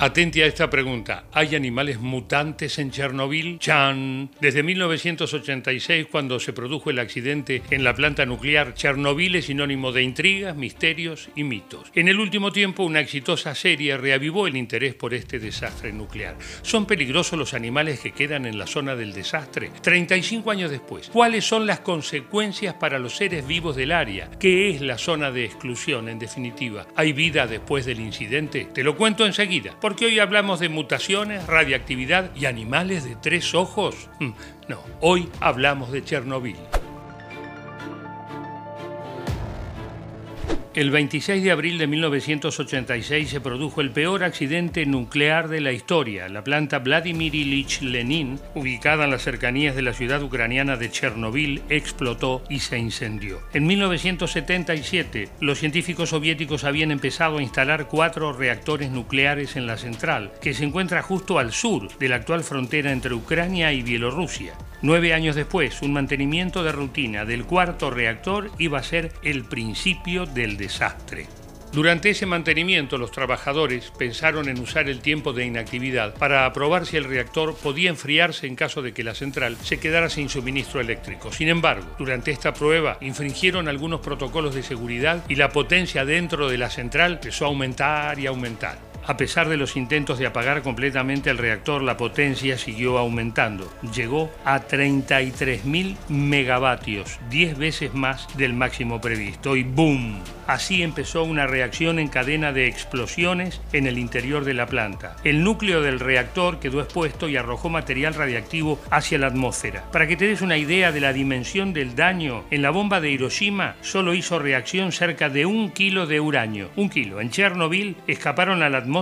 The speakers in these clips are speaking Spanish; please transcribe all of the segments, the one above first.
Atente a esta pregunta. ¿Hay animales mutantes en Chernobyl? Chan. Desde 1986, cuando se produjo el accidente en la planta nuclear, Chernobyl es sinónimo de intrigas, misterios y mitos. En el último tiempo, una exitosa serie reavivó el interés por este desastre nuclear. ¿Son peligrosos los animales que quedan en la zona del desastre? 35 años después, ¿cuáles son las consecuencias para los seres vivos del área? ¿Qué es la zona de exclusión, en definitiva? ¿Hay vida después del incidente? Te lo cuento enseguida porque hoy hablamos de mutaciones, radiactividad y animales de tres ojos. Mm, no, hoy hablamos de Chernobyl. El 26 de abril de 1986 se produjo el peor accidente nuclear de la historia. La planta Vladimir Ilich Lenin, ubicada en las cercanías de la ciudad ucraniana de Chernobyl, explotó y se incendió. En 1977, los científicos soviéticos habían empezado a instalar cuatro reactores nucleares en la central, que se encuentra justo al sur de la actual frontera entre Ucrania y Bielorrusia. Nueve años después, un mantenimiento de rutina del cuarto reactor iba a ser el principio del desastre. Durante ese mantenimiento los trabajadores pensaron en usar el tiempo de inactividad para probar si el reactor podía enfriarse en caso de que la central se quedara sin suministro eléctrico. Sin embargo, durante esta prueba infringieron algunos protocolos de seguridad y la potencia dentro de la central empezó a aumentar y aumentar. A pesar de los intentos de apagar completamente el reactor, la potencia siguió aumentando. Llegó a 33.000 megavatios, 10 veces más del máximo previsto. Y ¡boom! Así empezó una reacción en cadena de explosiones en el interior de la planta. El núcleo del reactor quedó expuesto y arrojó material radiactivo hacia la atmósfera. Para que te des una idea de la dimensión del daño, en la bomba de Hiroshima solo hizo reacción cerca de un kilo de uranio. Un kilo. En Chernobyl escaparon a la atmósfera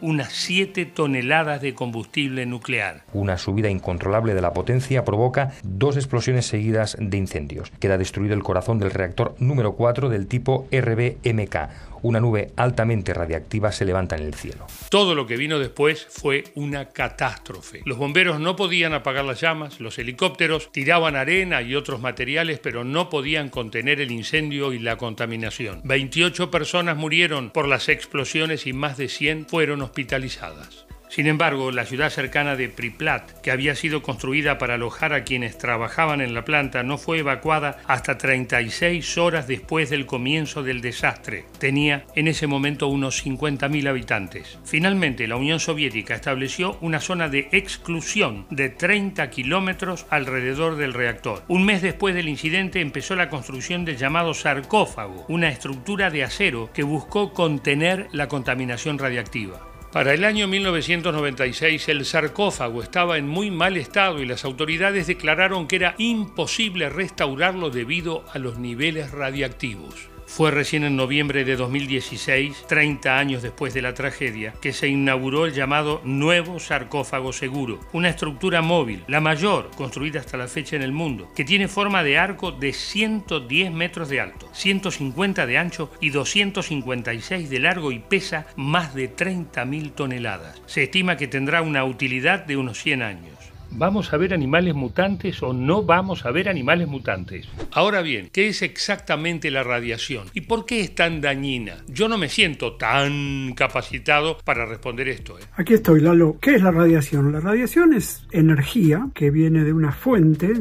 unas 7 toneladas de combustible nuclear. Una subida incontrolable de la potencia provoca dos explosiones seguidas de incendios. Queda destruido el corazón del reactor número 4 del tipo RBMK. Una nube altamente radiactiva se levanta en el cielo. Todo lo que vino después fue una catástrofe. Los bomberos no podían apagar las llamas, los helicópteros tiraban arena y otros materiales, pero no podían contener el incendio y la contaminación. 28 personas murieron por las explosiones y más de 100 fueron hospitalizadas. Sin embargo, la ciudad cercana de Priplat, que había sido construida para alojar a quienes trabajaban en la planta, no fue evacuada hasta 36 horas después del comienzo del desastre. Tenía en ese momento unos 50.000 habitantes. Finalmente, la Unión Soviética estableció una zona de exclusión de 30 kilómetros alrededor del reactor. Un mes después del incidente empezó la construcción del llamado sarcófago, una estructura de acero que buscó contener la contaminación radiactiva. Para el año 1996 el sarcófago estaba en muy mal estado y las autoridades declararon que era imposible restaurarlo debido a los niveles radiactivos. Fue recién en noviembre de 2016, 30 años después de la tragedia, que se inauguró el llamado Nuevo Sarcófago Seguro, una estructura móvil, la mayor construida hasta la fecha en el mundo, que tiene forma de arco de 110 metros de alto, 150 de ancho y 256 de largo y pesa más de 30.000 toneladas. Se estima que tendrá una utilidad de unos 100 años. ¿Vamos a ver animales mutantes o no vamos a ver animales mutantes? Ahora bien, ¿qué es exactamente la radiación y por qué es tan dañina? Yo no me siento tan capacitado para responder esto. ¿eh? Aquí estoy, Lalo. ¿Qué es la radiación? La radiación es energía que viene de una fuente,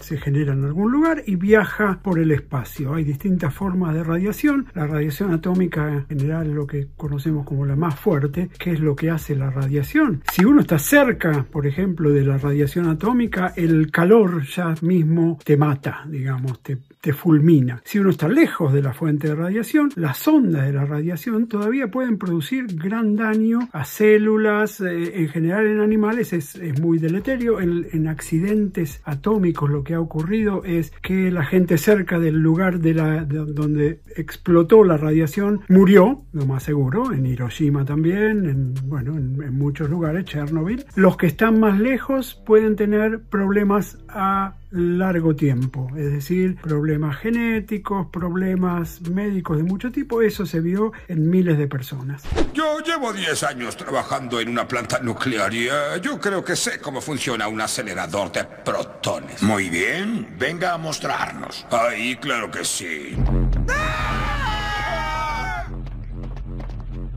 se genera en algún lugar y viaja por el espacio. Hay distintas formas de radiación. La radiación atómica en general es lo que conocemos como la más fuerte. ¿Qué es lo que hace la radiación? Si uno está cerca, por ejemplo, de la radiación atómica, el calor ya mismo te mata, digamos, te, te fulmina. Si uno está lejos de la fuente de radiación, las ondas de la radiación todavía pueden producir gran daño a células, eh, en general en animales es, muy deleterio. En, en, accidentes atómicos lo que ha ocurrido es que la gente cerca del lugar de donde explotó la radiación murió, lo más seguro, en Hiroshima también, en, bueno, en, en muchos lugares, Chernobyl. Los que están más lejos pueden tener problemas a largo tiempo, es decir, problemas genéticos, problemas médicos de mucho tipo, eso se vio en miles de personas. Yo llevo 10 años trabajando en una planta nuclear y uh, yo creo que sé cómo funciona un acelerador de protones. Muy bien, venga a mostrarnos. Ay, claro que sí.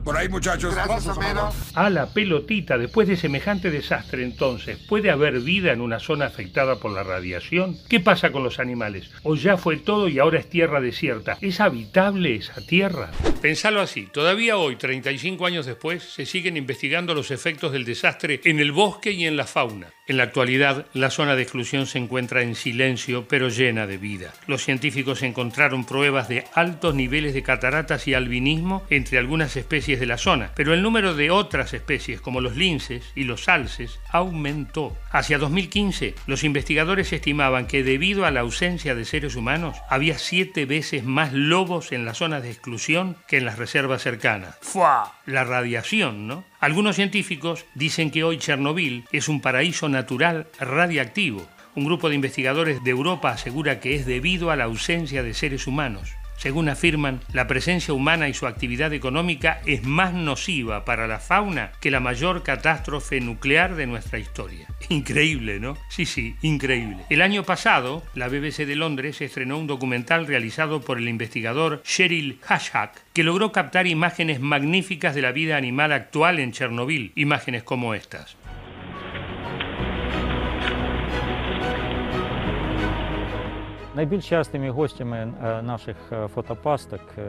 Por ahí, muchachos. A la pelotita, después de semejante desastre entonces, ¿puede haber vida en una zona afectada por la radiación? ¿Qué pasa con los animales? ¿O ya fue todo y ahora es tierra desierta? ¿Es habitable esa tierra? Pensalo así, todavía hoy, 35 años después, se siguen investigando los efectos del desastre en el bosque y en la fauna. En la actualidad, la zona de exclusión se encuentra en silencio, pero llena de vida. Los científicos encontraron pruebas de altos niveles de cataratas y albinismo entre algunas especies de la zona, pero el número de otras especies, como los linces y los alces, aumentó. Hacia 2015, los investigadores estimaban que debido a la ausencia de seres humanos, había siete veces más lobos en las zonas de exclusión que en las reservas cercanas. ¡Fua! La radiación, ¿no? Algunos científicos dicen que hoy Chernobyl es un paraíso natural radiactivo. Un grupo de investigadores de Europa asegura que es debido a la ausencia de seres humanos. Según afirman, la presencia humana y su actividad económica es más nociva para la fauna que la mayor catástrofe nuclear de nuestra historia. Increíble, ¿no? Sí, sí, increíble. El año pasado, la BBC de Londres estrenó un documental realizado por el investigador Cheryl Hashak que logró captar imágenes magníficas de la vida animal actual en Chernobyl, imágenes como estas. Найбільш частими гостями е, наших е, фотопасток е,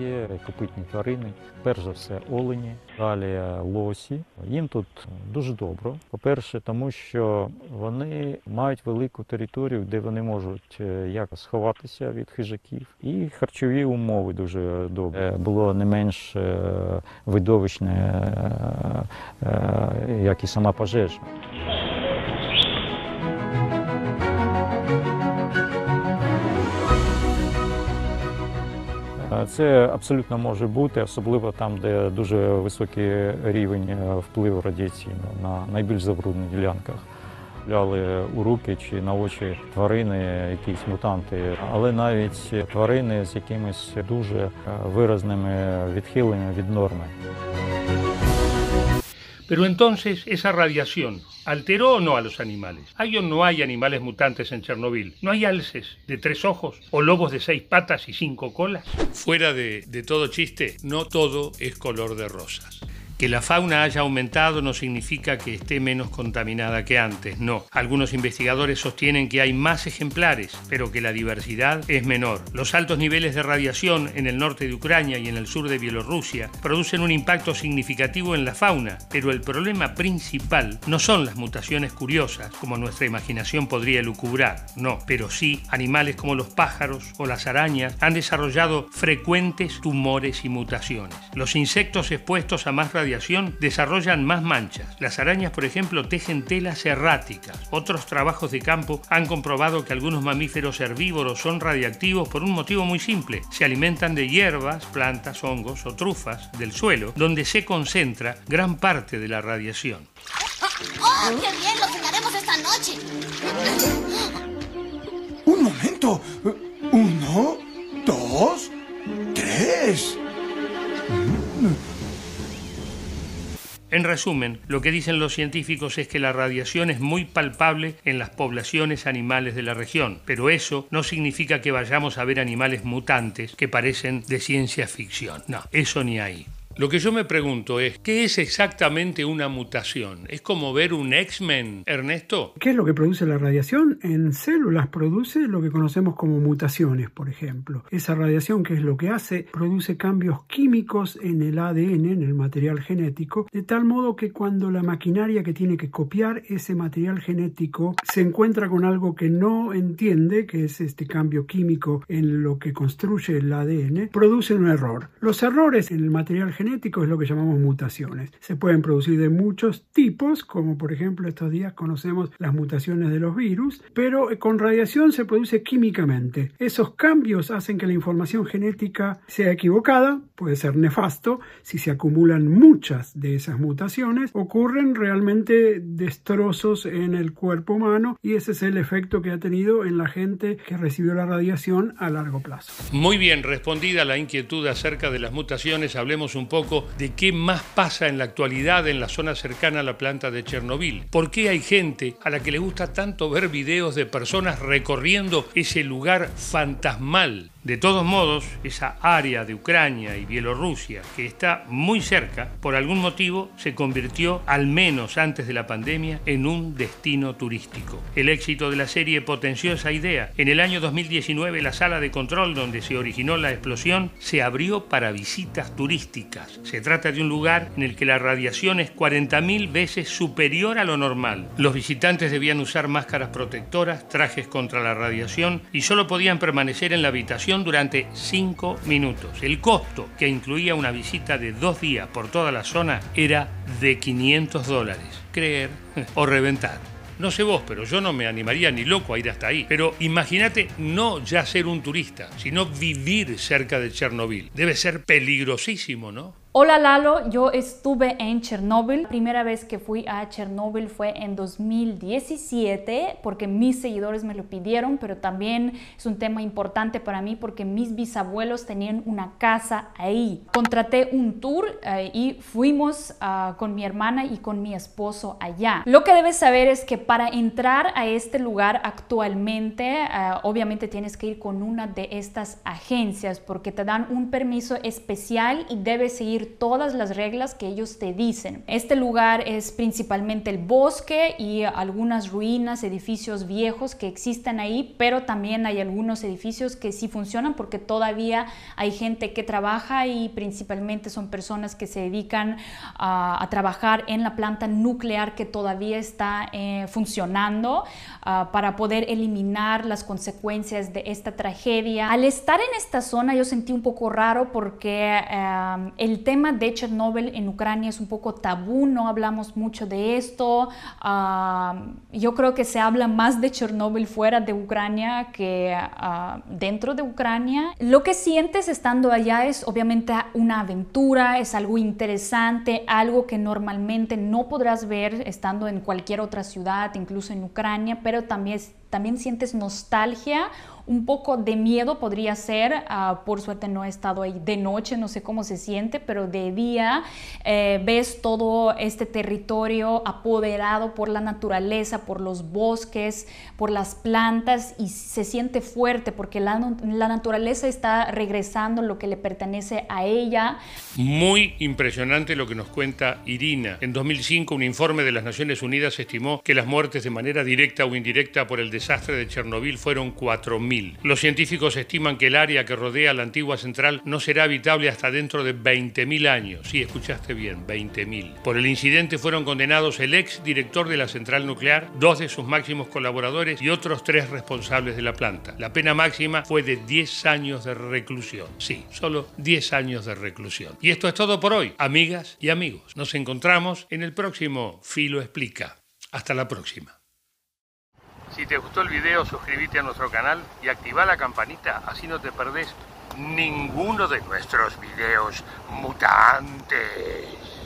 є копитні тварини, перш за все олені, далі лосі. Їм тут дуже добре. По-перше, тому що вони мають велику територію, де вони можуть як сховатися від хижаків, і харчові умови дуже добрі. Було не менш видовищне, як і сама пожежа. Це абсолютно може бути, особливо там, де дуже високий рівень впливу радіаційного на найбільш забруднених ділянках. Ляли у руки чи на очі тварини, якісь мутанти, але навіть тварини з якимись дуже виразними відхиленнями від норми. Pero entonces, esa radiación alteró o no a los animales. ¿Hay o no hay animales mutantes en Chernobyl? ¿No hay alces de tres ojos o lobos de seis patas y cinco colas? Fuera de, de todo chiste, no todo es color de rosas. Que la fauna haya aumentado no significa que esté menos contaminada que antes, no. Algunos investigadores sostienen que hay más ejemplares, pero que la diversidad es menor. Los altos niveles de radiación en el norte de Ucrania y en el sur de Bielorrusia producen un impacto significativo en la fauna, pero el problema principal no son las mutaciones curiosas, como nuestra imaginación podría lucubrar, no, pero sí animales como los pájaros o las arañas han desarrollado frecuentes tumores y mutaciones. Los insectos expuestos a más radiación desarrollan más manchas. Las arañas, por ejemplo, tejen telas erráticas. Otros trabajos de campo han comprobado que algunos mamíferos herbívoros son radiactivos por un motivo muy simple. Se alimentan de hierbas, plantas, hongos o trufas del suelo, donde se concentra gran parte de la radiación. ¡Oh, qué bien! ¡Lo cenaremos esta noche! Un momento. Uno, dos, tres. En resumen, lo que dicen los científicos es que la radiación es muy palpable en las poblaciones animales de la región, pero eso no significa que vayamos a ver animales mutantes que parecen de ciencia ficción. No, eso ni hay. Lo que yo me pregunto es, ¿qué es exactamente una mutación? ¿Es como ver un X-Men, Ernesto? ¿Qué es lo que produce la radiación? En células produce lo que conocemos como mutaciones, por ejemplo. Esa radiación, ¿qué es lo que hace? Produce cambios químicos en el ADN, en el material genético, de tal modo que cuando la maquinaria que tiene que copiar ese material genético se encuentra con algo que no entiende, que es este cambio químico en lo que construye el ADN, produce un error. Los errores en el material genético es lo que llamamos mutaciones. Se pueden producir de muchos tipos, como por ejemplo estos días conocemos las mutaciones de los virus, pero con radiación se produce químicamente. Esos cambios hacen que la información genética sea equivocada, puede ser nefasto, si se acumulan muchas de esas mutaciones, ocurren realmente destrozos en el cuerpo humano y ese es el efecto que ha tenido en la gente que recibió la radiación a largo plazo. Muy bien, respondida la inquietud acerca de las mutaciones, hablemos un poco de qué más pasa en la actualidad en la zona cercana a la planta de Chernobyl. ¿Por qué hay gente a la que le gusta tanto ver videos de personas recorriendo ese lugar fantasmal De todos modos, esa área de Ucrania y Bielorrusia, que está muy cerca, por algún motivo se convirtió, al menos antes de la pandemia, en un destino turístico. El éxito de la serie potenció esa idea. En el año 2019, la sala de control donde se originó la explosión se abrió para visitas turísticas. Se trata de un lugar en el que la radiación es 40.000 veces superior a lo normal. Los visitantes debían usar máscaras protectoras, trajes contra la radiación y solo podían permanecer en la habitación durante 5 minutos. El costo, que incluía una visita de dos días por toda la zona, era de 500 dólares. Creer o reventar. No sé vos, pero yo no me animaría ni loco a ir hasta ahí. Pero imagínate no ya ser un turista, sino vivir cerca de Chernobyl. Debe ser peligrosísimo, ¿no? Hola Lalo, yo estuve en Chernóbil. La primera vez que fui a Chernóbil fue en 2017 porque mis seguidores me lo pidieron, pero también es un tema importante para mí porque mis bisabuelos tenían una casa ahí. Contraté un tour eh, y fuimos uh, con mi hermana y con mi esposo allá. Lo que debes saber es que para entrar a este lugar actualmente, uh, obviamente tienes que ir con una de estas agencias porque te dan un permiso especial y debes seguir todas las reglas que ellos te dicen. Este lugar es principalmente el bosque y algunas ruinas, edificios viejos que existen ahí, pero también hay algunos edificios que sí funcionan porque todavía hay gente que trabaja y principalmente son personas que se dedican a, trabajar en la planta nuclear que todavía está eh, funcionando uh, para poder eliminar las consecuencias de esta tragedia. Al estar en esta zona yo sentí un poco raro porque uh, el tema de Chernobyl en Ucrania es un poco tabú, no hablamos mucho de esto. Uh, yo creo que se habla más de Chernobyl fuera de Ucrania que uh, dentro de Ucrania. Lo que sientes estando allá es obviamente una aventura, es algo interesante, algo que normalmente no podrás ver estando en cualquier otra ciudad, incluso en Ucrania, pero también, también sientes nostalgia un poco de miedo podría ser, uh, por suerte no he estado ahí de noche, no sé cómo se siente, pero de día eh, ves todo este territorio apoderado por la naturaleza, por los bosques, por las plantas y se siente fuerte porque la, la naturaleza está regresando lo que le pertenece a ella. Muy impresionante lo que nos cuenta Irina. En 2005 un informe de las Naciones Unidas estimó que las muertes de manera directa o indirecta por el desastre de Chernobyl fueron 4.000. Los científicos estiman que el área que rodea la antigua central no será habitable hasta dentro de 20.000 años. Sí, escuchaste bien, 20.000. Por el incidente fueron condenados el ex director de la central nuclear, dos de sus máximos colaboradores y otros tres responsables de la planta. La pena máxima fue de 10 años de reclusión. Sí, solo 10 años de reclusión. Y esto es todo por hoy, amigas y amigos. Nos encontramos en el próximo Filo Explica. Hasta la próxima. Si te gustó el video, suscríbete a nuestro canal y activa la campanita, así no te perdés ninguno de nuestros videos mutantes.